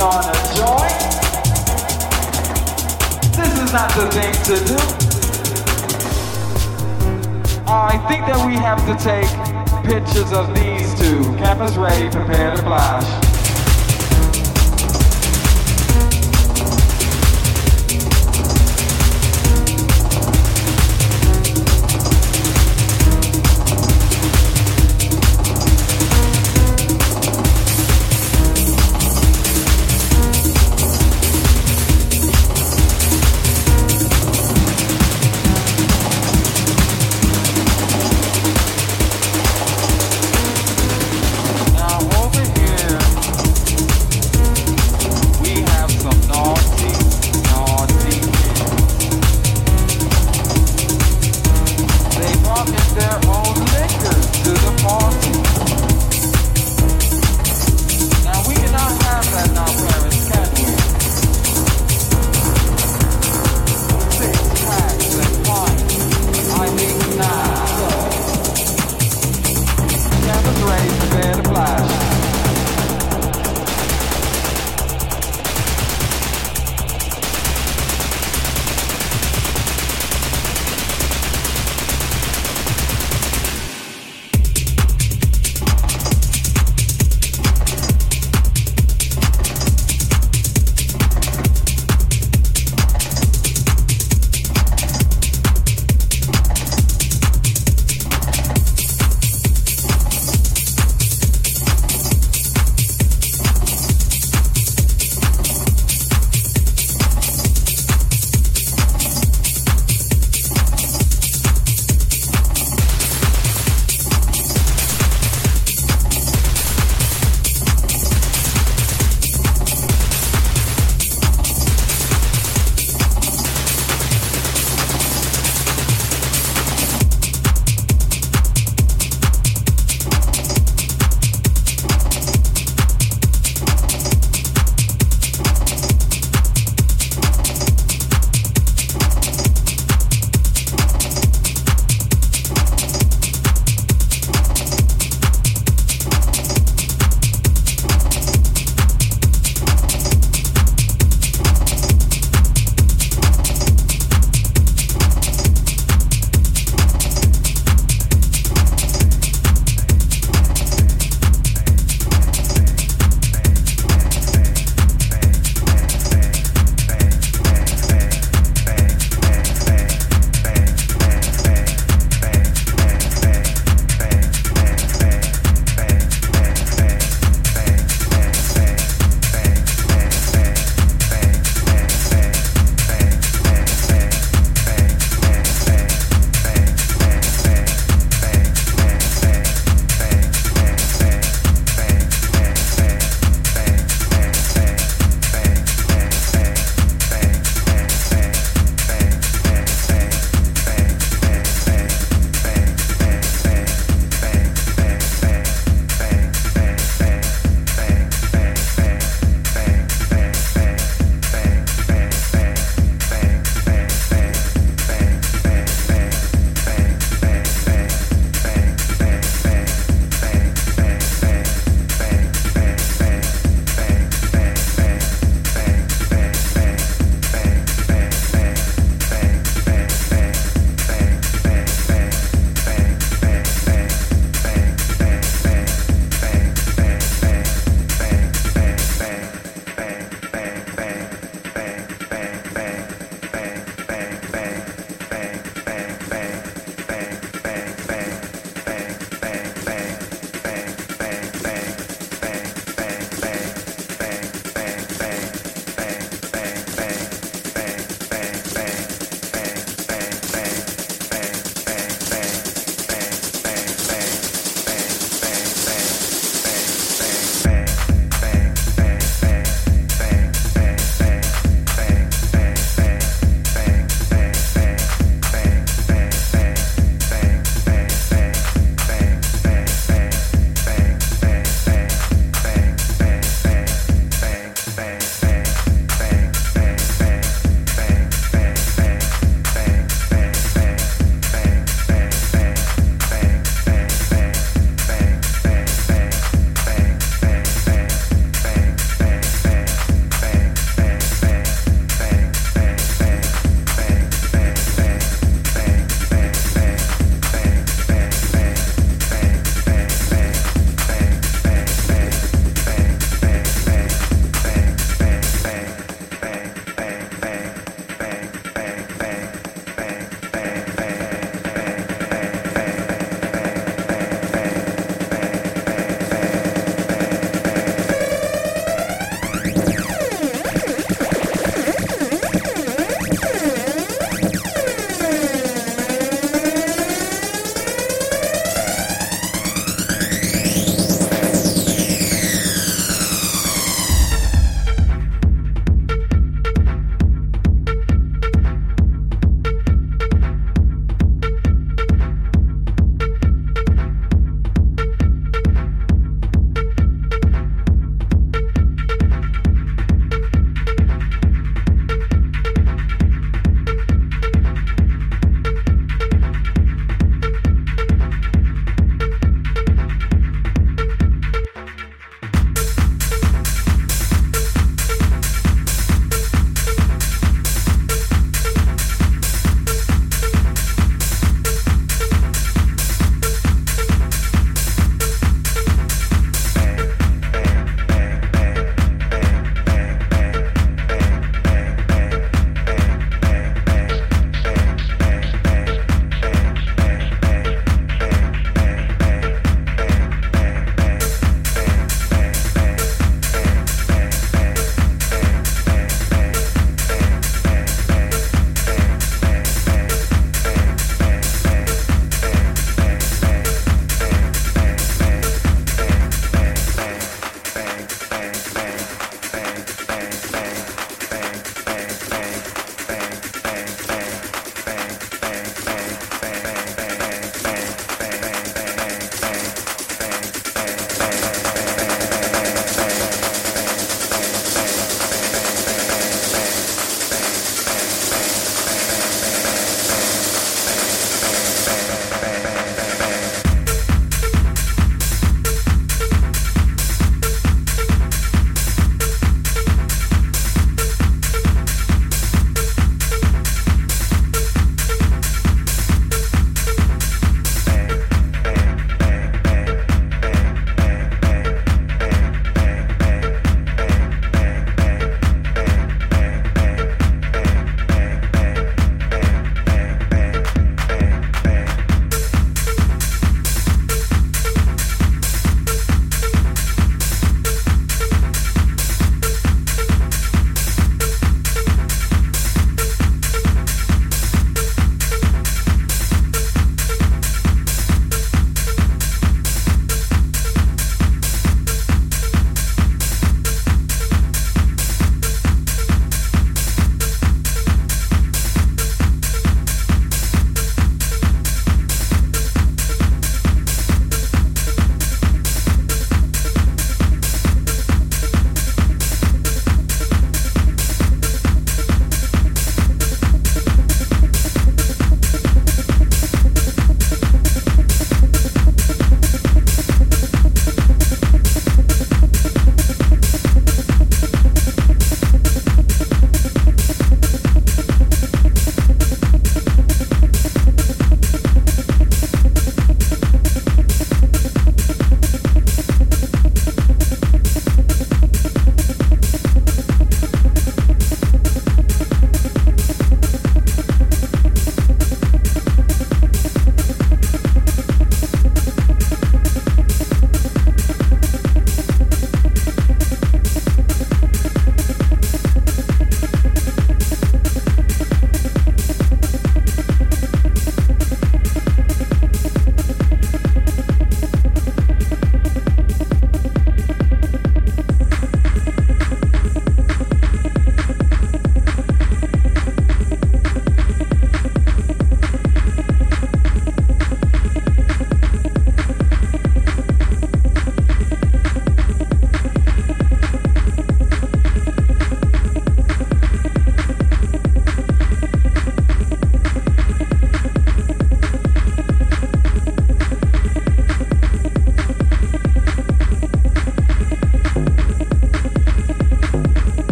on a joint. This is not the thing to do. I think that we have to take pictures of these two. Campus ready, prepare to flash.